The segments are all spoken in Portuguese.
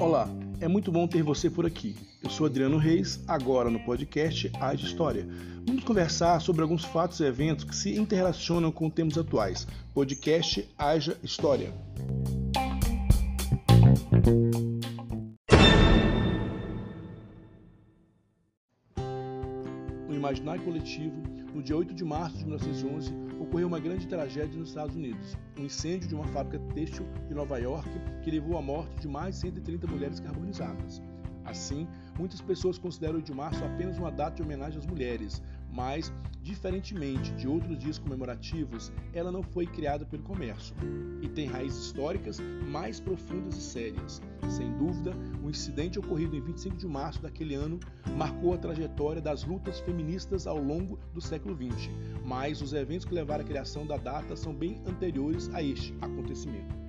Olá, é muito bom ter você por aqui. Eu sou Adriano Reis, agora no podcast Age História. Vamos conversar sobre alguns fatos e eventos que se interrelacionam com temas atuais. Podcast Haja História. Imaginário coletivo, no dia 8 de março de 1911, ocorreu uma grande tragédia nos Estados Unidos, um incêndio de uma fábrica têxtil de Nova York que levou à morte de mais de 130 mulheres carbonizadas. Assim, muitas pessoas consideram o de março apenas uma data de homenagem às mulheres, mas, diferentemente de outros dias comemorativos, ela não foi criada pelo comércio e tem raízes históricas mais profundas e sérias. Sem dúvida, o incidente ocorrido em 25 de março daquele ano marcou a trajetória das lutas feministas ao longo do século XX, mas os eventos que levaram à criação da data são bem anteriores a este acontecimento.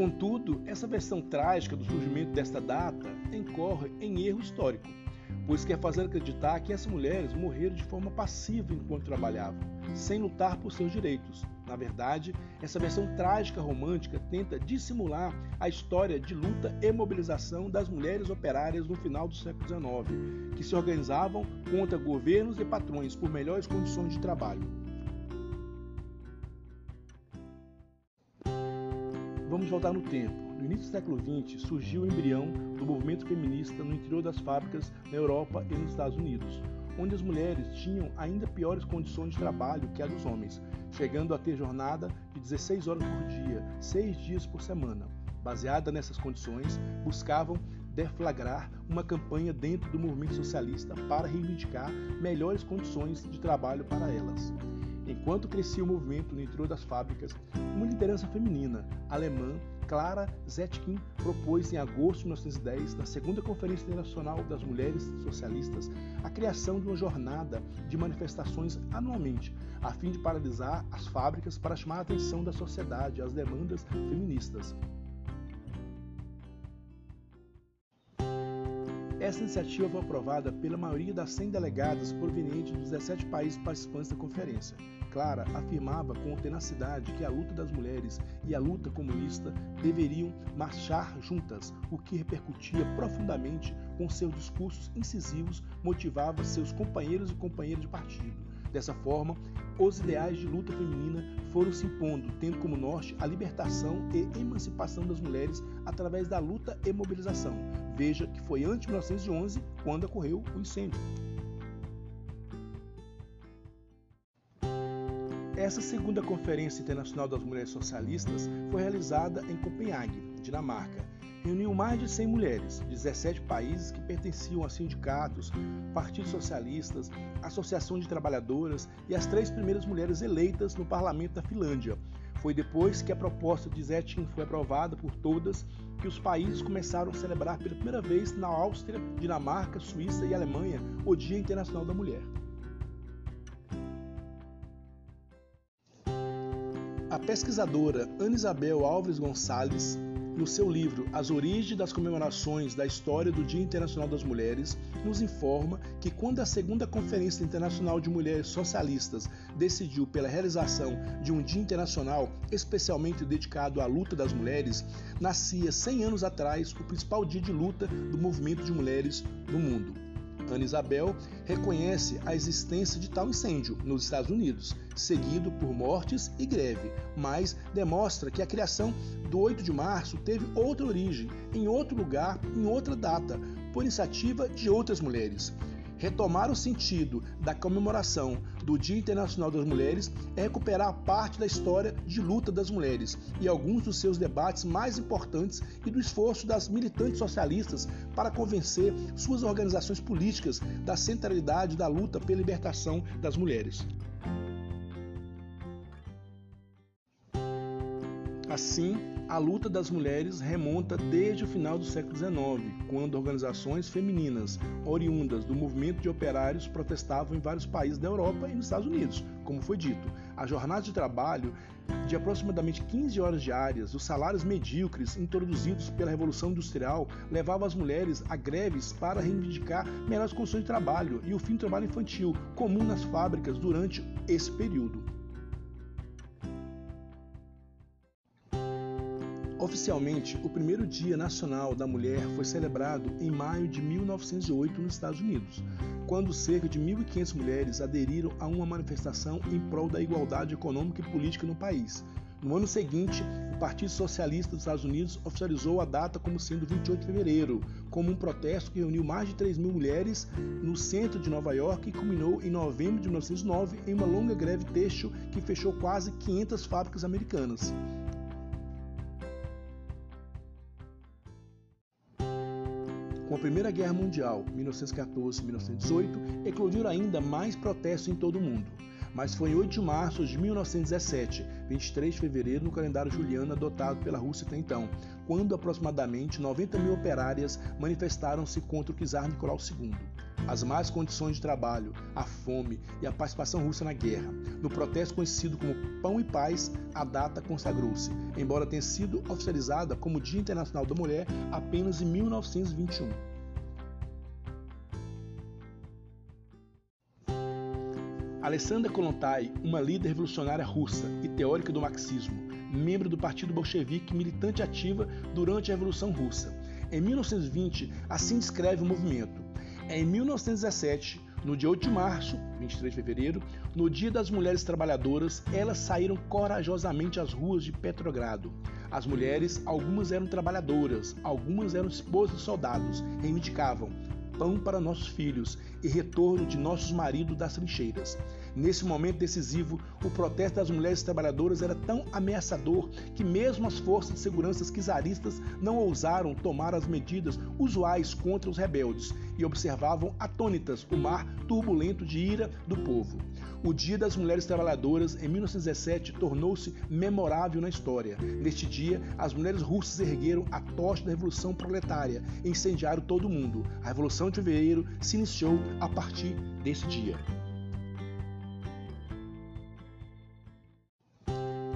Contudo, essa versão trágica do surgimento desta data incorre em erro histórico, pois quer fazer acreditar que essas mulheres morreram de forma passiva enquanto trabalhavam, sem lutar por seus direitos. Na verdade, essa versão trágica romântica tenta dissimular a história de luta e mobilização das mulheres operárias no final do século XIX, que se organizavam contra governos e patrões por melhores condições de trabalho. Vamos voltar no tempo. No início do século XX, surgiu o embrião do movimento feminista no interior das fábricas na Europa e nos Estados Unidos, onde as mulheres tinham ainda piores condições de trabalho que as dos homens, chegando a ter jornada de 16 horas por dia, 6 dias por semana. Baseada nessas condições, buscavam deflagrar uma campanha dentro do movimento socialista para reivindicar melhores condições de trabalho para elas. Enquanto crescia o movimento no interior das fábricas, uma liderança feminina alemã, Clara Zetkin, propôs em agosto de 1910, na segunda Conferência Internacional das Mulheres Socialistas, a criação de uma jornada de manifestações anualmente, a fim de paralisar as fábricas para chamar a atenção da sociedade às demandas feministas. Essa iniciativa foi aprovada pela maioria das 100 delegadas provenientes dos 17 países participantes da conferência. Clara afirmava com tenacidade que a luta das mulheres e a luta comunista deveriam marchar juntas, o que repercutia profundamente com seus discursos incisivos, motivava seus companheiros e companheiras de partido. Dessa forma, os ideais de luta feminina foram se impondo, tendo como norte a libertação e emancipação das mulheres através da luta e mobilização. Veja que foi antes de 1911 quando ocorreu o incêndio. Essa segunda Conferência Internacional das Mulheres Socialistas foi realizada em Copenhague, Dinamarca, reuniu mais de 100 mulheres de 17 países que pertenciam a sindicatos, partidos socialistas, associação de trabalhadoras e as três primeiras mulheres eleitas no parlamento da Finlândia. Foi depois que a proposta de Zetkin foi aprovada por todas que os países começaram a celebrar pela primeira vez na Áustria, Dinamarca, Suíça e Alemanha o Dia Internacional da Mulher. Pesquisadora Ana Isabel Alves Gonçalves no seu livro As Origens das Comemorações da História do Dia Internacional das Mulheres, nos informa que quando a segunda Conferência Internacional de Mulheres Socialistas decidiu pela realização de um Dia Internacional especialmente dedicado à luta das mulheres, nascia 100 anos atrás o principal dia de luta do movimento de mulheres no mundo. Ana Isabel reconhece a existência de tal incêndio nos Estados Unidos, seguido por mortes e greve, mas demonstra que a criação do 8 de março teve outra origem, em outro lugar, em outra data, por iniciativa de outras mulheres. Retomar o sentido da comemoração do Dia Internacional das Mulheres é recuperar parte da história de luta das mulheres e alguns dos seus debates mais importantes e do esforço das militantes socialistas para convencer suas organizações políticas da centralidade da luta pela libertação das mulheres. Assim, a luta das mulheres remonta desde o final do século XIX, quando organizações femininas oriundas do movimento de operários protestavam em vários países da Europa e nos Estados Unidos, como foi dito. A jornada de trabalho de aproximadamente 15 horas diárias, os salários medíocres introduzidos pela Revolução Industrial levavam as mulheres a greves para reivindicar melhores condições de trabalho e o fim do trabalho infantil, comum nas fábricas durante esse período. Oficialmente, o primeiro Dia Nacional da Mulher foi celebrado em maio de 1908 nos Estados Unidos, quando cerca de 1.500 mulheres aderiram a uma manifestação em prol da igualdade econômica e política no país. No ano seguinte, o Partido Socialista dos Estados Unidos oficializou a data como sendo 28 de fevereiro, como um protesto que reuniu mais de 3 mil mulheres no centro de Nova York e culminou em novembro de 1909 em uma longa greve têxtil que fechou quase 500 fábricas americanas. Primeira Guerra Mundial, 1914-1918, eclodiram ainda mais protestos em todo o mundo. Mas foi em 8 de março de 1917, 23 de fevereiro, no calendário juliano adotado pela Rússia até então, quando aproximadamente 90 mil operárias manifestaram-se contra o czar Nicolau II. As más condições de trabalho, a fome e a participação russa na guerra. No protesto conhecido como Pão e Paz, a data consagrou-se, embora tenha sido oficializada como Dia Internacional da Mulher apenas em 1921. Alessandra Kolontai, uma líder revolucionária russa e teórica do marxismo, membro do Partido Bolchevique militante ativa durante a Revolução Russa. Em 1920, assim descreve o movimento. Em 1917, no dia 8 de março, 23 de fevereiro, no Dia das Mulheres Trabalhadoras, elas saíram corajosamente às ruas de Petrogrado. As mulheres, algumas eram trabalhadoras, algumas eram esposas de soldados, reivindicavam pão para nossos filhos e retorno de nossos maridos das trincheiras. Nesse momento decisivo, o protesto das mulheres trabalhadoras era tão ameaçador que mesmo as forças de segurança czaristas não ousaram tomar as medidas usuais contra os rebeldes e observavam atônitas o mar turbulento de ira do povo. O Dia das Mulheres Trabalhadoras, em 1917, tornou-se memorável na história. Neste dia, as mulheres russas ergueram a tocha da Revolução Proletária e incendiaram todo o mundo. A Revolução de Fevereiro se iniciou a partir desse dia.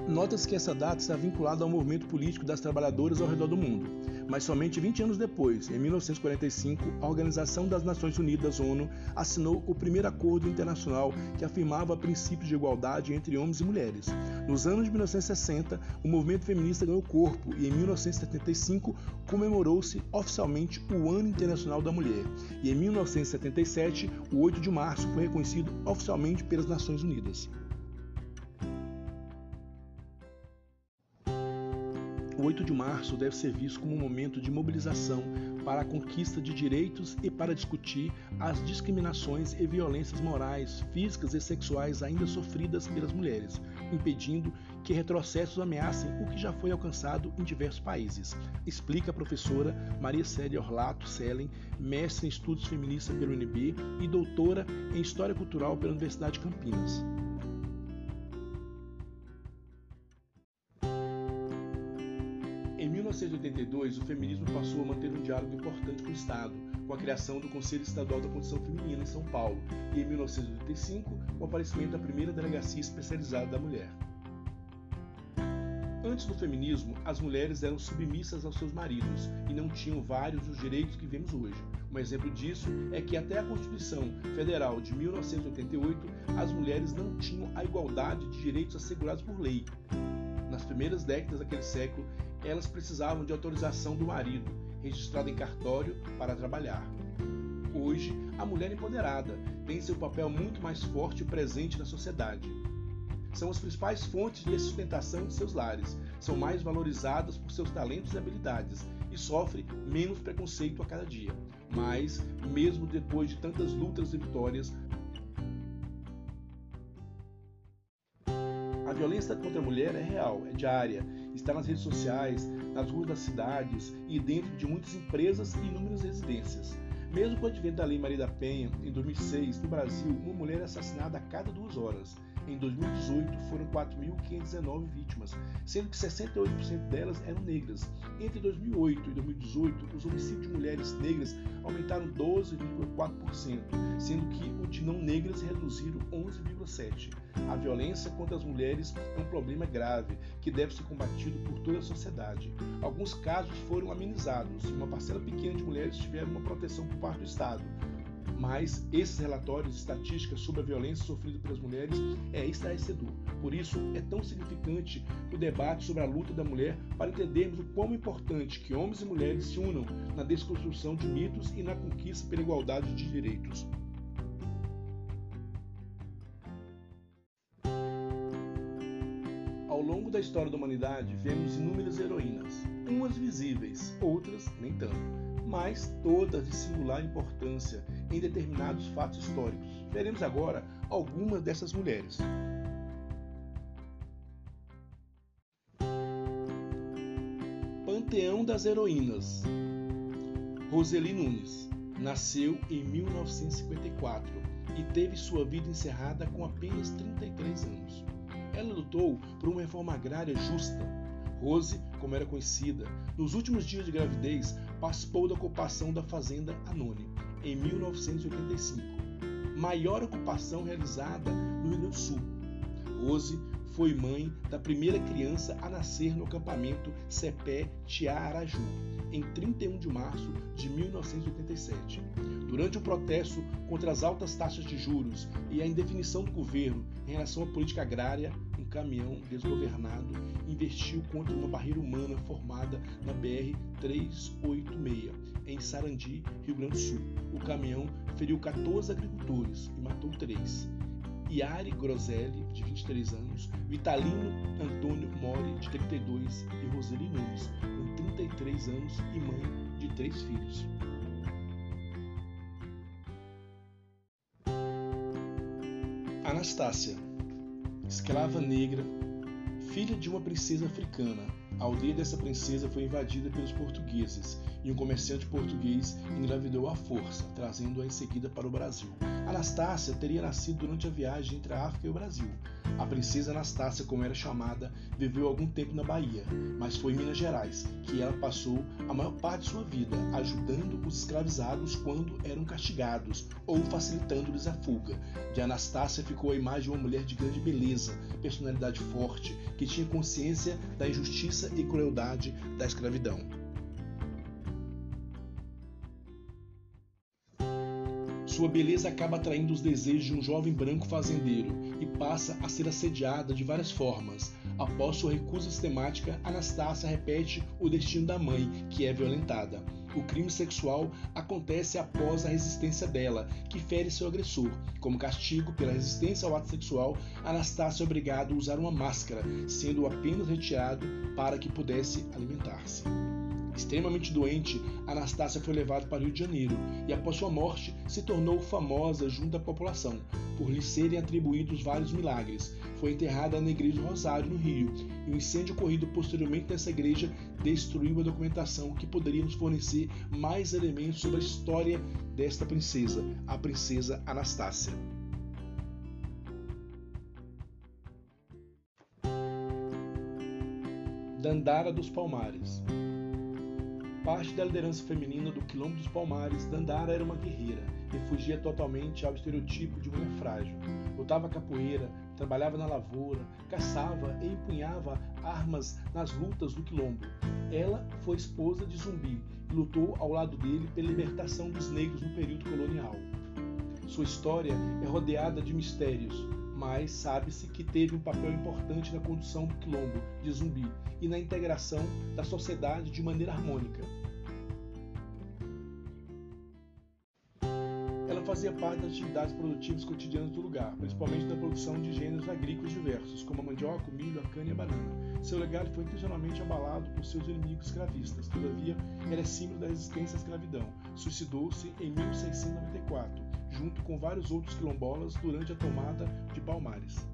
Nota-se que essa data está vinculada ao movimento político das trabalhadoras ao redor do mundo, mas somente 20 anos depois, em 1945, a Organização das Nações Unidas, ONU, assinou o primeiro acordo internacional que afirmava princípios de igualdade entre homens e mulheres. Nos anos de 1960, o movimento feminista ganhou corpo e em 1975 comemorou-se oficialmente o Ano Internacional da Mulher. E em 1977, o 8 de março foi reconhecido oficialmente pelas Nações Unidas. O 8 de março deve ser visto como um momento de mobilização para a conquista de direitos e para discutir as discriminações e violências morais, físicas e sexuais ainda sofridas pelas mulheres, impedindo que retrocessos ameacem o que já foi alcançado em diversos países, explica a professora Maria Célia Orlato Selen, mestre em estudos feministas pelo UNB e doutora em História Cultural pela Universidade de Campinas. O feminismo passou a manter um diálogo importante com o Estado, com a criação do Conselho Estadual da Condição Feminina em São Paulo, e em 1985, com o aparecimento da primeira delegacia especializada da mulher. Antes do feminismo, as mulheres eram submissas aos seus maridos e não tinham vários dos direitos que vemos hoje. Um exemplo disso é que até a Constituição Federal de 1988, as mulheres não tinham a igualdade de direitos assegurados por lei. Nas primeiras décadas daquele século, elas precisavam de autorização do marido, registrado em cartório, para trabalhar. Hoje, a mulher empoderada tem seu papel muito mais forte e presente na sociedade. São as principais fontes de sustentação de seus lares, são mais valorizadas por seus talentos e habilidades e sofrem menos preconceito a cada dia. Mas, mesmo depois de tantas lutas e vitórias, violência contra a mulher é real, é diária está nas redes sociais, nas ruas das cidades e dentro de muitas empresas e inúmeras residências. Mesmo com o advento da Lei Maria da Penha, em 2006, no Brasil, uma mulher é assassinada a cada duas horas. Em 2018 foram 4.519 vítimas, sendo que 68% delas eram negras. Entre 2008 e 2018, os homicídios de mulheres negras aumentaram 12,4%, sendo que o de não negras reduziram 11,7%. A violência contra as mulheres é um problema grave que deve ser combatido por toda a sociedade. Alguns casos foram amenizados uma parcela pequena de mulheres tiveram uma proteção por parte do Estado. Mas esses relatórios estatísticas sobre a violência sofrida pelas mulheres é estarrecedor. Por isso, é tão significante o debate sobre a luta da mulher para entendermos o quão importante que homens e mulheres se unam na desconstrução de mitos e na conquista pela igualdade de direitos. Ao longo da história da humanidade, vemos inúmeras heroínas, umas visíveis, outras nem tanto, mas todas de singular importância em determinados fatos históricos. Veremos agora algumas dessas mulheres. Panteão das Heroínas Roseli Nunes nasceu em 1954 e teve sua vida encerrada com apenas 33 anos. Ela lutou por uma reforma agrária justa. Rose, como era conhecida, nos últimos dias de gravidez participou da ocupação da fazenda Anônimo em 1985, maior ocupação realizada no Rio Grande do Sul. Rose foi mãe da primeira criança a nascer no acampamento Cepé Tiaraju, em 31 de março de 1987. Durante o protesto contra as altas taxas de juros e a indefinição do governo em relação à política agrária, caminhão desgovernado investiu contra uma barreira humana formada na BR 386, em Sarandi, Rio Grande do Sul. O caminhão feriu 14 agricultores e matou 3. Iari Groselli, de 23 anos, Vitalino Antônio Mori, de 32, e Roseli Nunes, com 33 anos e mãe de três filhos. Anastácia, escrava negra, filha de uma princesa africana. A aldeia dessa princesa foi invadida pelos portugueses e um comerciante português engravidou à força, trazendo-a em seguida para o Brasil. Anastácia teria nascido durante a viagem entre a África e o Brasil. A princesa Anastácia, como era chamada, viveu algum tempo na Bahia, mas foi em Minas Gerais que ela passou a maior parte de sua vida, ajudando os escravizados quando eram castigados ou facilitando-lhes a fuga. De Anastácia ficou a imagem de uma mulher de grande beleza, personalidade forte, que tinha consciência da injustiça e crueldade da escravidão. Sua beleza acaba atraindo os desejos de um jovem branco fazendeiro e passa a ser assediada de várias formas. Após sua recusa sistemática, Anastácia repete o destino da mãe, que é violentada. O crime sexual acontece após a resistência dela, que fere seu agressor. Como castigo pela resistência ao ato sexual, Anastácia é obrigada a usar uma máscara, sendo apenas retirado para que pudesse alimentar-se. Extremamente doente, Anastácia foi levada para o Rio de Janeiro e, após sua morte, se tornou famosa junto à população, por lhe serem atribuídos vários milagres. Foi enterrada na Igreja do Rosário, no Rio, e o incêndio ocorrido posteriormente nessa igreja destruiu a documentação que poderia nos fornecer mais elementos sobre a história desta princesa, a princesa Anastácia. Dandara dos Palmares Parte da liderança feminina do Quilombo dos Palmares, Dandara era uma guerreira e fugia totalmente ao estereotipo de mulher frágil. Lutava capoeira, trabalhava na lavoura, caçava e empunhava armas nas lutas do Quilombo. Ela foi esposa de Zumbi e lutou ao lado dele pela libertação dos negros no período colonial. Sua história é rodeada de mistérios, mas sabe-se que teve um papel importante na condução do quilombo de Zumbi e na integração da sociedade de maneira harmônica. Fazia parte das atividades produtivas cotidianas do lugar, principalmente na produção de gêneros agrícolas diversos, como a mandioca, o milho, a cana e a banana. Seu legado foi intencionalmente abalado por seus inimigos escravistas, todavia, era é símbolo da resistência à escravidão. Suicidou-se em 1694 junto com vários outros quilombolas durante a tomada de Palmares.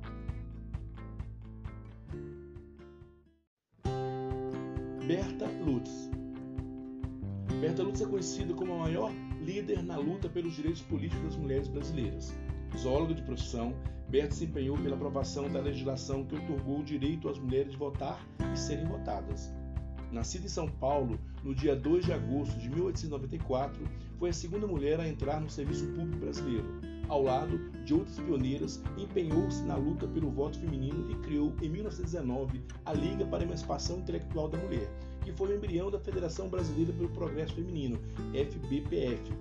Berta Lutz Berta Lutz é conhecida como a maior líder na luta pelos direitos políticos das mulheres brasileiras. Zoóloga de profissão, Berta se empenhou pela aprovação da legislação que otorgou o direito às mulheres de votar e serem votadas. Nascida em São Paulo no dia 2 de agosto de 1894, foi a segunda mulher a entrar no serviço público brasileiro. Ao lado de outras pioneiras, empenhou-se na luta pelo voto feminino e criou, em 1919, a Liga para a Emancipação Intelectual da Mulher, que foi o embrião da Federação Brasileira pelo Progresso Feminino, FBPF.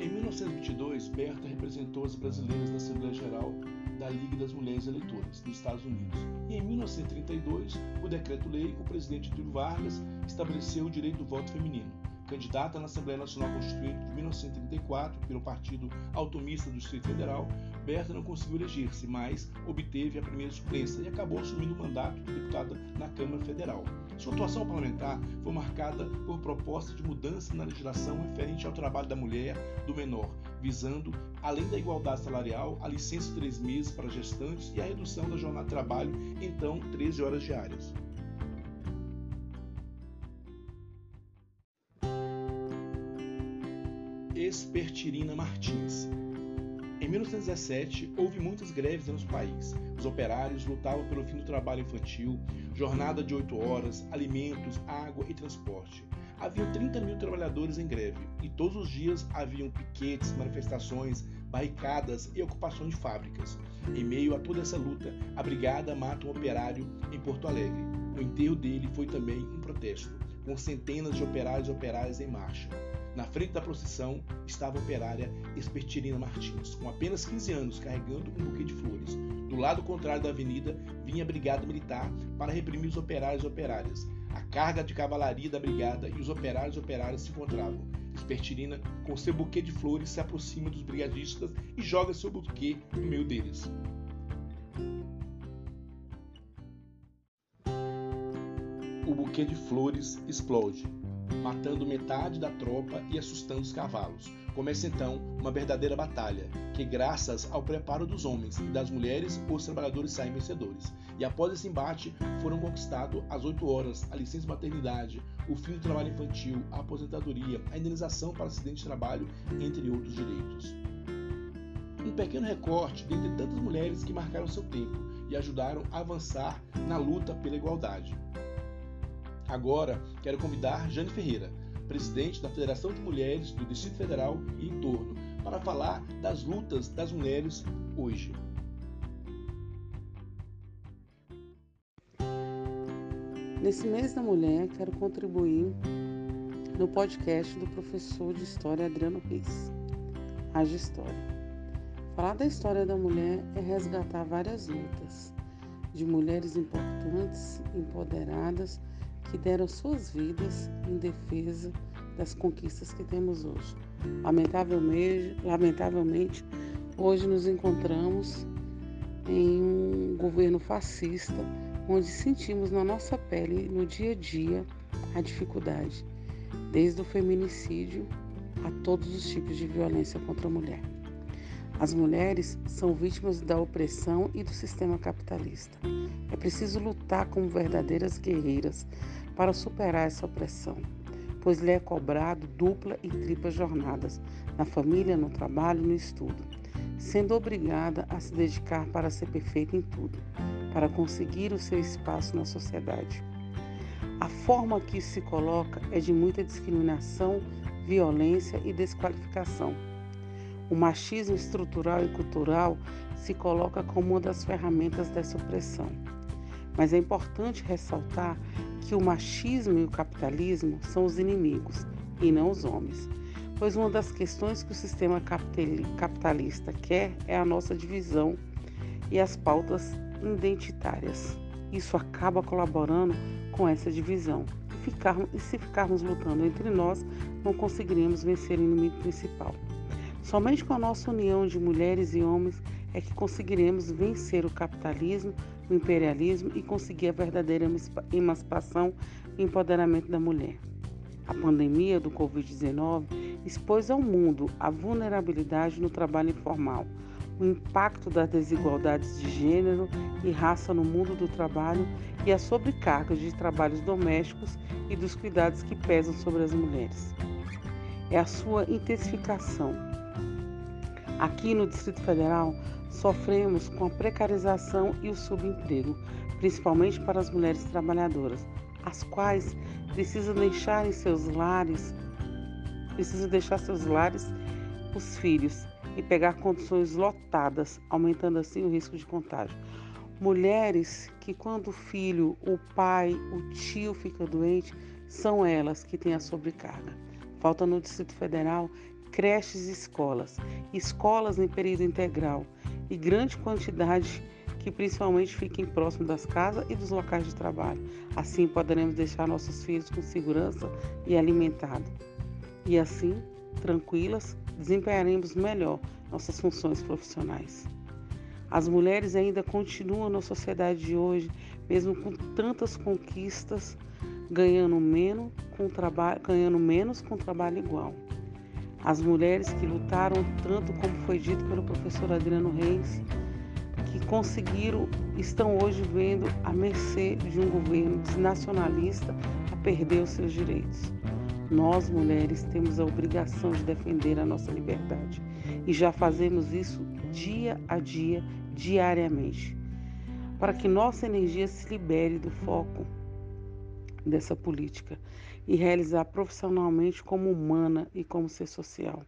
Em 1922, Berta representou as brasileiras na Assembleia Geral da Liga das Mulheres Eleitoras dos Estados Unidos. E em 1932, por decreto-lei, o presidente Getúlio Vargas estabeleceu o direito do voto feminino. Candidata na Assembleia Nacional Constituinte de 1934 pelo Partido Automista do Distrito Federal, Berta não conseguiu eleger-se, mas obteve a primeira suplência e acabou assumindo o mandato de deputada na Câmara Federal. Sua atuação parlamentar foi marcada por propostas de mudança na legislação referente ao trabalho da mulher, do menor, visando, além da igualdade salarial, a licença de três meses para gestantes e a redução da jornada de trabalho, então 13 horas diárias. Espertirina Martins. Em 1917, houve muitas greves no país. Os operários lutavam pelo fim do trabalho infantil, jornada de 8 horas, alimentos, água e transporte. Havia 30 mil trabalhadores em greve e todos os dias haviam piquetes, manifestações, barricadas e ocupações de fábricas. Em meio a toda essa luta, a brigada mata um operário em Porto Alegre. O enterro dele foi também um protesto, com centenas de operários e operárias em marcha. Na frente da procissão estava a operária Espertirina Martins, com apenas 15 anos, carregando um buquê de flores. Do lado contrário da avenida vinha a brigada militar para reprimir os operários e operárias. A carga de cavalaria da brigada e os operários e operárias se encontravam. Espertirina, com seu buquê de flores, se aproxima dos brigadistas e joga seu buquê no meio deles. Buquê de flores explode matando metade da tropa e assustando os cavalos. Começa então uma verdadeira batalha, que graças ao preparo dos homens e das mulheres, os trabalhadores saem vencedores. E após esse embate, foram conquistados as 8 horas, a licença maternidade, o fim do trabalho infantil, a aposentadoria, a indenização para acidente de trabalho, entre outros direitos. Um pequeno recorte dentre tantas mulheres que marcaram seu tempo e ajudaram a avançar na luta pela igualdade. Agora, quero convidar Jane Ferreira, presidente da Federação de Mulheres do Distrito Federal e entorno, para falar das lutas das mulheres hoje. Nesse mês da mulher, quero contribuir no podcast do professor de História Adriano Reis, Age História. Falar da história da mulher é resgatar várias lutas de mulheres importantes, empoderadas que deram suas vidas em defesa das conquistas que temos hoje. Lamentavelmente, lamentavelmente hoje nos encontramos em um governo fascista onde sentimos na nossa pele, no dia a dia, a dificuldade, desde o feminicídio a todos os tipos de violência contra a mulher. As mulheres são vítimas da opressão e do sistema capitalista. É preciso lutar como verdadeiras guerreiras para superar essa opressão, pois lhe é cobrado dupla e tripla jornadas na família, no trabalho no estudo, sendo obrigada a se dedicar para ser perfeita em tudo, para conseguir o seu espaço na sociedade. A forma que isso se coloca é de muita discriminação, violência e desqualificação o machismo estrutural e cultural se coloca como uma das ferramentas dessa opressão. Mas é importante ressaltar que o machismo e o capitalismo são os inimigos e não os homens, pois uma das questões que o sistema capitalista quer é a nossa divisão e as pautas identitárias. Isso acaba colaborando com essa divisão. E, se ficarmos lutando entre nós, não conseguiremos vencer o inimigo principal. Somente com a nossa união de mulheres e homens é que conseguiremos vencer o capitalismo, o imperialismo e conseguir a verdadeira emancipação e empoderamento da mulher. A pandemia do Covid-19 expôs ao mundo a vulnerabilidade no trabalho informal, o impacto das desigualdades de gênero e raça no mundo do trabalho e a sobrecarga de trabalhos domésticos e dos cuidados que pesam sobre as mulheres. é a sua intensificação. Aqui no Distrito Federal, sofremos com a precarização e o subemprego, principalmente para as mulheres trabalhadoras, as quais precisam deixar em seus lares, precisam deixar seus lares os filhos e pegar condições lotadas, aumentando assim o risco de contágio. Mulheres que quando o filho, o pai, o tio fica doente, são elas que têm a sobrecarga. Falta no Distrito Federal creches e escolas, escolas em período integral e grande quantidade que principalmente fiquem próximo das casas e dos locais de trabalho. Assim poderemos deixar nossos filhos com segurança e alimentados. E assim, tranquilas, desempenharemos melhor nossas funções profissionais. As mulheres ainda continuam na sociedade de hoje, mesmo com tantas conquistas, ganhando menos com trabalho, ganhando menos com trabalho igual. As mulheres que lutaram tanto, como foi dito pelo professor Adriano Reis, que conseguiram, estão hoje vendo a mercê de um governo desnacionalista a perder os seus direitos. Nós, mulheres, temos a obrigação de defender a nossa liberdade. E já fazemos isso dia a dia, diariamente, para que nossa energia se libere do foco dessa política e realizar profissionalmente como humana e como ser social.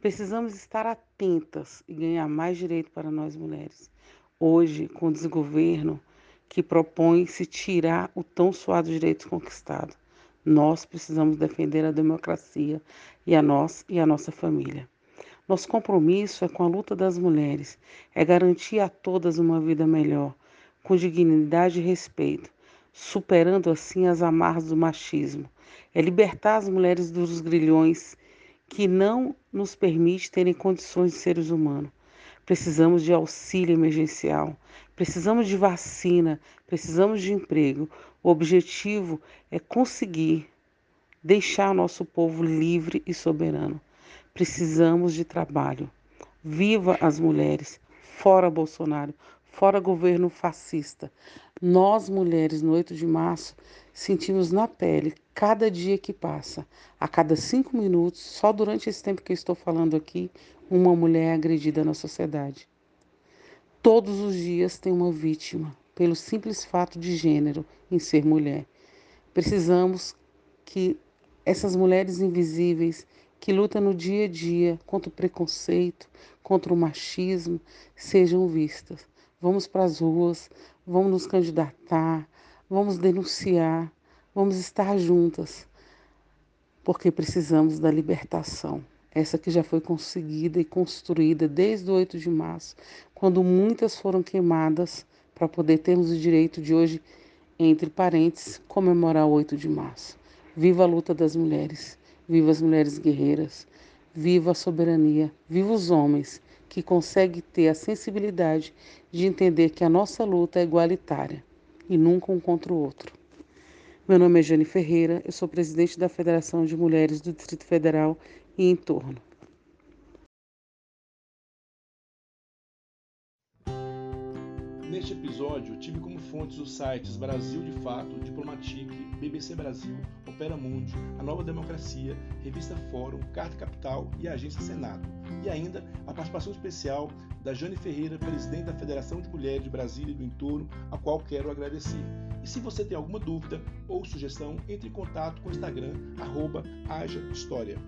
Precisamos estar atentas e ganhar mais direito para nós mulheres. Hoje, com o desgoverno que propõe se tirar o tão suado direito conquistado, nós precisamos defender a democracia e a nós e a nossa família. Nosso compromisso é com a luta das mulheres, é garantir a todas uma vida melhor, com dignidade e respeito, superando assim as amarras do machismo. É libertar as mulheres dos grilhões que não nos permite terem condições de seres humanos. Precisamos de auxílio emergencial, precisamos de vacina, precisamos de emprego. O objetivo é conseguir deixar nosso povo livre e soberano. Precisamos de trabalho. Viva as mulheres! Fora Bolsonaro! Fora governo fascista! Nós, mulheres, no 8 de março, sentimos na pele cada dia que passa, a cada cinco minutos, só durante esse tempo que eu estou falando aqui, uma mulher é agredida na sociedade. Todos os dias tem uma vítima, pelo simples fato de gênero em ser mulher. Precisamos que essas mulheres invisíveis que lutam no dia a dia contra o preconceito, contra o machismo, sejam vistas. Vamos para as ruas, vamos nos candidatar, vamos denunciar, vamos estar juntas, porque precisamos da libertação. Essa que já foi conseguida e construída desde o 8 de março, quando muitas foram queimadas para poder termos o direito de hoje, entre parentes, comemorar o 8 de março. Viva a luta das mulheres, viva as mulheres guerreiras, viva a soberania, viva os homens que consegue ter a sensibilidade de entender que a nossa luta é igualitária e nunca um contra o outro. Meu nome é Jane Ferreira, eu sou presidente da Federação de Mulheres do Distrito Federal e em torno. Neste episódio, tive como fontes os sites Brasil de Fato, Diplomatique, BBC Brasil, Opera Mundi, A Nova Democracia, Revista Fórum, Carta Capital e Agência Senado. E ainda a participação especial da Jane Ferreira, presidente da Federação de Mulheres de Brasília e do entorno, a qual quero agradecer. E se você tem alguma dúvida ou sugestão, entre em contato com o Instagram, arroba Haja História.